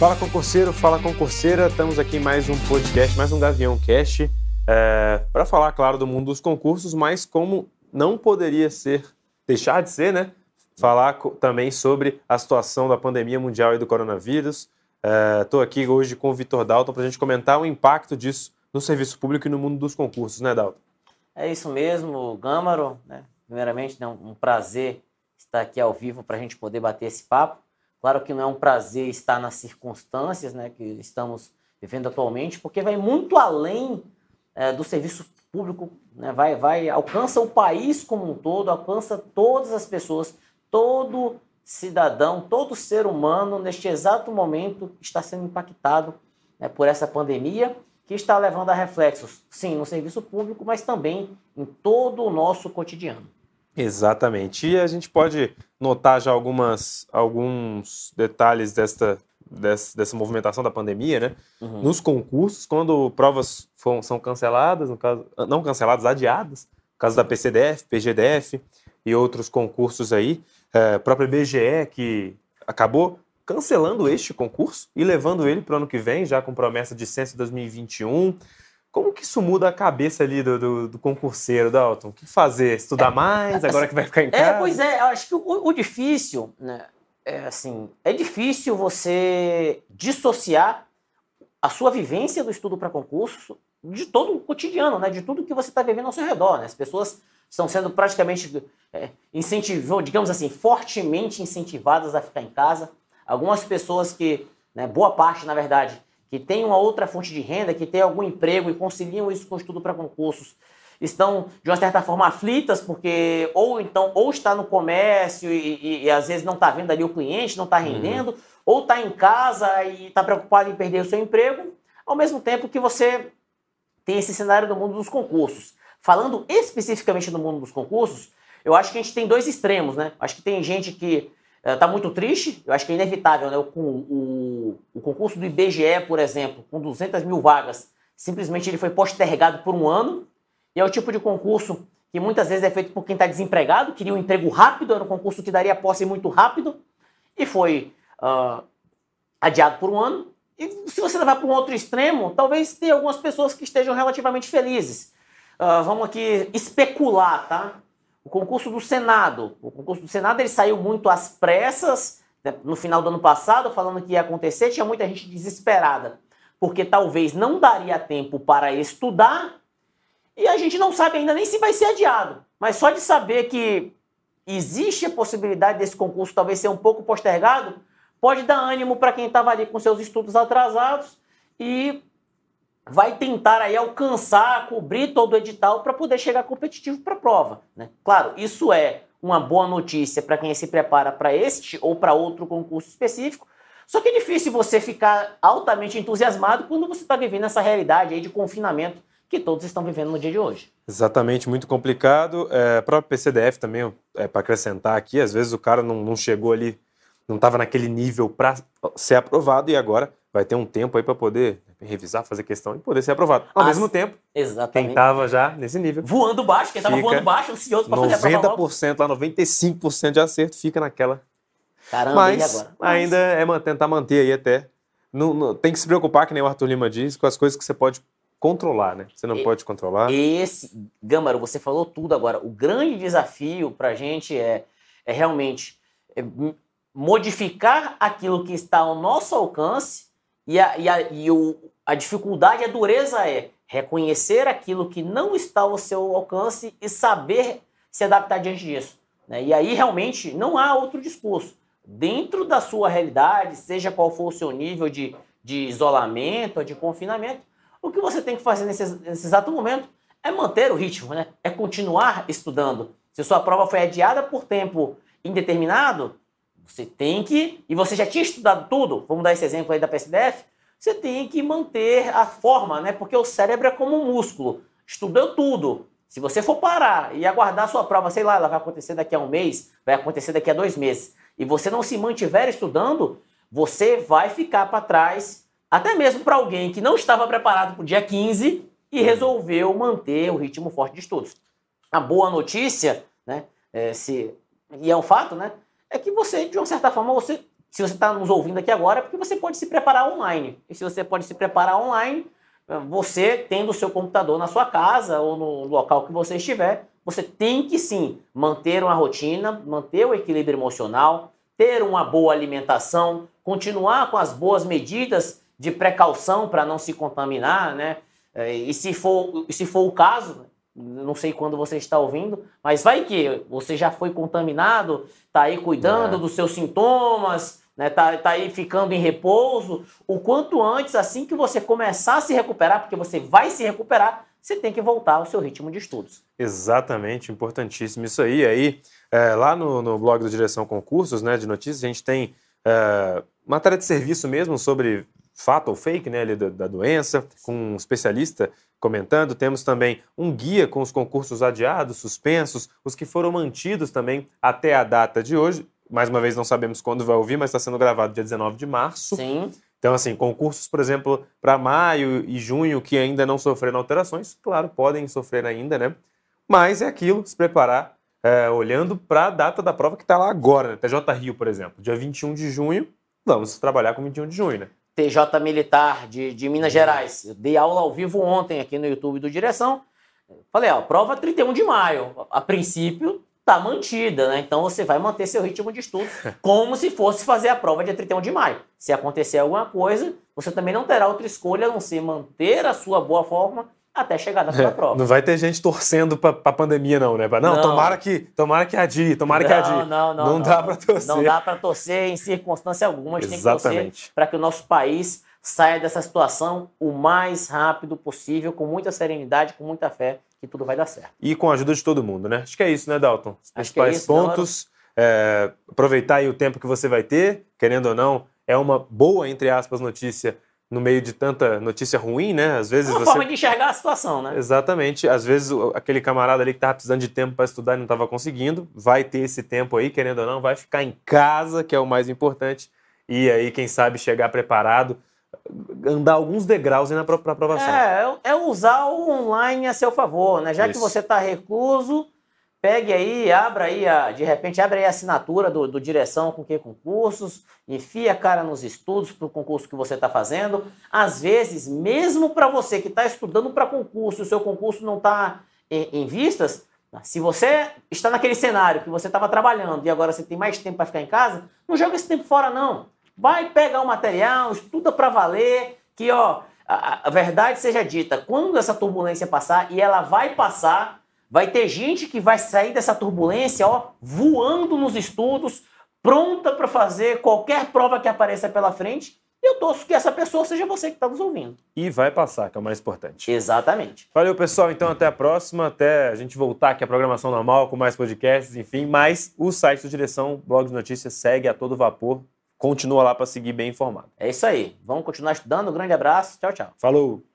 Fala concurseiro, fala concurseira, estamos aqui em mais um podcast, mais um Gavião Cast, é, para falar, claro, do mundo dos concursos, mas como não poderia ser, deixar de ser, né? Falar também sobre a situação da pandemia mundial e do coronavírus. Estou é, aqui hoje com o Vitor Dalton para a gente comentar o impacto disso no serviço público e no mundo dos concursos, né, Dalton? É isso mesmo, Gâmaro. Né? Primeiramente, né, um prazer estar aqui ao vivo para a gente poder bater esse papo. Claro que não é um prazer estar nas circunstâncias né, que estamos vivendo atualmente, porque vai muito além é, do serviço público, né, vai, vai, alcança o país como um todo, alcança todas as pessoas, todo cidadão, todo ser humano, neste exato momento, está sendo impactado né, por essa pandemia, que está levando a reflexos, sim, no serviço público, mas também em todo o nosso cotidiano. Exatamente. E a gente pode notar já algumas, alguns detalhes desta, dessa, dessa movimentação da pandemia, né? Uhum. Nos concursos, quando provas foram, são canceladas, no caso, não canceladas, adiadas, no caso da PCDF, PGDF e outros concursos aí, é, a própria BGE que acabou cancelando este concurso e levando ele para o ano que vem, já com promessa de censo 2021. Como que isso muda a cabeça ali do, do, do concurseiro, Dalton? O que fazer? Estudar é, mais agora que vai ficar em é, casa? É, pois é, acho que o, o difícil, né, é assim, é difícil você dissociar a sua vivência do estudo para concurso de todo o cotidiano, né, de tudo que você está vivendo ao seu redor. Né? As pessoas estão sendo praticamente é, incentivadas, digamos assim, fortemente incentivadas a ficar em casa. Algumas pessoas que, né, boa parte, na verdade, que tem uma outra fonte de renda, que tem algum emprego e conciliam isso com estudo para concursos, estão de uma certa forma aflitas porque ou então ou está no comércio e, e, e às vezes não está vendo ali o cliente, não está uhum. rendendo, uhum. ou está em casa e está preocupado em perder o seu emprego, ao mesmo tempo que você tem esse cenário do mundo dos concursos. Falando especificamente do mundo dos concursos, eu acho que a gente tem dois extremos, né? Acho que tem gente que está muito triste, eu acho que é inevitável, né? O, o, o, concurso do IBGE, por exemplo, com 200 mil vagas, simplesmente ele foi postergado por um ano, e é o tipo de concurso que muitas vezes é feito por quem está desempregado, queria um emprego rápido, era um concurso que daria posse muito rápido, e foi uh, adiado por um ano. E se você levar para um outro extremo, talvez tenha algumas pessoas que estejam relativamente felizes. Uh, vamos aqui especular, tá? O concurso do Senado. O concurso do Senado ele saiu muito às pressas né, no final do ano passado, falando que ia acontecer. Tinha muita gente desesperada, porque talvez não daria tempo para estudar. E a gente não sabe ainda nem se vai ser adiado. Mas só de saber que existe a possibilidade desse concurso talvez ser um pouco postergado, pode dar ânimo para quem estava ali com seus estudos atrasados e vai tentar aí alcançar, cobrir todo o edital para poder chegar competitivo para a prova. Né? Claro, isso é uma boa notícia para quem se prepara para este ou para outro concurso específico. Só que é difícil você ficar altamente entusiasmado quando você está vivendo essa realidade aí de confinamento que todos estão vivendo no dia de hoje. Exatamente, muito complicado. É, o PCDF também, é, para acrescentar aqui, às vezes o cara não, não chegou ali, não estava naquele nível para ser aprovado e agora vai ter um tempo aí para poder revisar, fazer questão e poder ser aprovado. Ao As... mesmo tempo, Exatamente. quem estava já nesse nível. Voando baixo, quem estava voando baixo, ansioso para fazer a prova. 90% lá, 95% de acerto fica naquela. Caramba, Mas, agora? Mas... ainda é tentar manter aí até. Não, não, tem que se preocupar, que nem o Arthur Lima diz, com as coisas que você pode controlar, né? Você não e, pode controlar. Esse, Gâmaro, você falou tudo agora. O grande desafio para a gente é, é realmente é modificar aquilo que está ao nosso alcance e a, e a, e o, a dificuldade, a dureza é reconhecer aquilo que não está ao seu alcance e saber se adaptar diante disso. Né? E aí realmente não há outro discurso. Dentro da sua realidade, seja qual for o seu nível de, de isolamento, de confinamento, o que você tem que fazer nesse, nesse exato momento é manter o ritmo, né? é continuar estudando. Se sua prova foi adiada por tempo indeterminado, você tem que, e você já tinha estudado tudo, vamos dar esse exemplo aí da PSDF, você tem que manter a forma, né? Porque o cérebro é como um músculo. Estudou tudo. Se você for parar e aguardar a sua prova, sei lá, ela vai acontecer daqui a um mês, vai acontecer daqui a dois meses, e você não se mantiver estudando, você vai ficar para trás, até mesmo para alguém que não estava preparado para o dia 15 e resolveu manter o ritmo forte de estudos. A boa notícia, né, é, se, e é um fato, né, é que você, de uma certa forma, você Se você está nos ouvindo aqui agora, é porque você pode se preparar online. E se você pode se preparar online, você tendo o seu computador na sua casa ou no local que você estiver, você tem que sim manter uma rotina, manter o equilíbrio emocional, ter uma boa alimentação, continuar com as boas medidas de precaução para não se contaminar, né? É, e se for, se for o caso, não sei quando você está ouvindo, mas vai que você já foi contaminado, está aí cuidando é. dos seus sintomas, né? Tá, tá aí ficando em repouso. O quanto antes, assim que você começar a se recuperar, porque você vai se recuperar, você tem que voltar ao seu ritmo de estudos. Exatamente, importantíssimo isso aí. Aí, é, lá no, no blog do Direção Concursos, né, de notícias, a gente tem é, matéria de serviço mesmo sobre fato ou fake, né, ali da, da, doença, com um especialista comentando. Temos também um guia com os concursos adiados, suspensos, os que foram mantidos também até a data de hoje. Mais uma vez, não sabemos quando vai ouvir, mas está sendo gravado dia 19 de março. Sim. Então, assim, concursos, por exemplo, para maio e junho que ainda não sofreram alterações, claro, podem sofrer ainda, né? Mas é aquilo, se preparar, é, olhando para a data da prova que está lá agora, né? TJ Rio, por exemplo, dia 21 de junho, vamos trabalhar com 21 de junho, né? TJ Militar de, de Minas Gerais. Eu dei aula ao vivo ontem aqui no YouTube do Direção. Falei, ó, prova 31 de maio. A princípio, está mantida, né? Então você vai manter seu ritmo de estudo como se fosse fazer a prova dia 31 de maio. Se acontecer alguma coisa, você também não terá outra escolha a não ser manter a sua boa forma até chegar na sua é, prova. Não vai ter gente torcendo para a pandemia não, né? Não, não, tomara que, tomara que adie, tomara não, que adie. Não, não, não. Não dá para torcer. Não dá para torcer em circunstância alguma. A gente Exatamente. tem que torcer para que o nosso país saia dessa situação o mais rápido possível, com muita serenidade, com muita fé que tudo vai dar certo. E com a ajuda de todo mundo, né? Acho que é isso, né, Dalton? Os principais é isso, pontos. É, aproveitar aí o tempo que você vai ter, querendo ou não, é uma boa, entre aspas, notícia no meio de tanta notícia ruim, né? Às vezes é uma você... forma de enxergar a situação, né? Exatamente. Às vezes aquele camarada ali que estava precisando de tempo para estudar e não estava conseguindo, vai ter esse tempo aí, querendo ou não, vai ficar em casa, que é o mais importante, e aí, quem sabe, chegar preparado andar alguns degraus para a aprovação. É, é usar o online a seu favor, né? Já Isso. que você está recluso, pegue aí, abra aí, a, de repente, abre aí a assinatura do, do Direção com que concursos, enfia a cara nos estudos para o concurso que você está fazendo. Às vezes, mesmo para você que está estudando para concurso o seu concurso não está em, em vistas, se você está naquele cenário que você estava trabalhando e agora você tem mais tempo para ficar em casa, não joga esse tempo fora, não. Vai pegar o material, estuda para valer, que ó, a, a, verdade seja dita, quando essa turbulência passar, e ela vai passar, vai ter gente que vai sair dessa turbulência, ó, voando nos estudos, pronta para fazer qualquer prova que apareça pela frente. E eu torço que essa pessoa seja você que está nos ouvindo. E vai passar, que é o mais importante. Exatamente. Valeu, pessoal. Então, até a próxima. Até a gente voltar aqui à programação normal, com mais podcasts, enfim. Mas o site do Direção, blog de notícias, segue a todo vapor continua lá para seguir bem informado. É isso aí. Vamos continuar estudando. Um grande abraço. Tchau, tchau. Falou!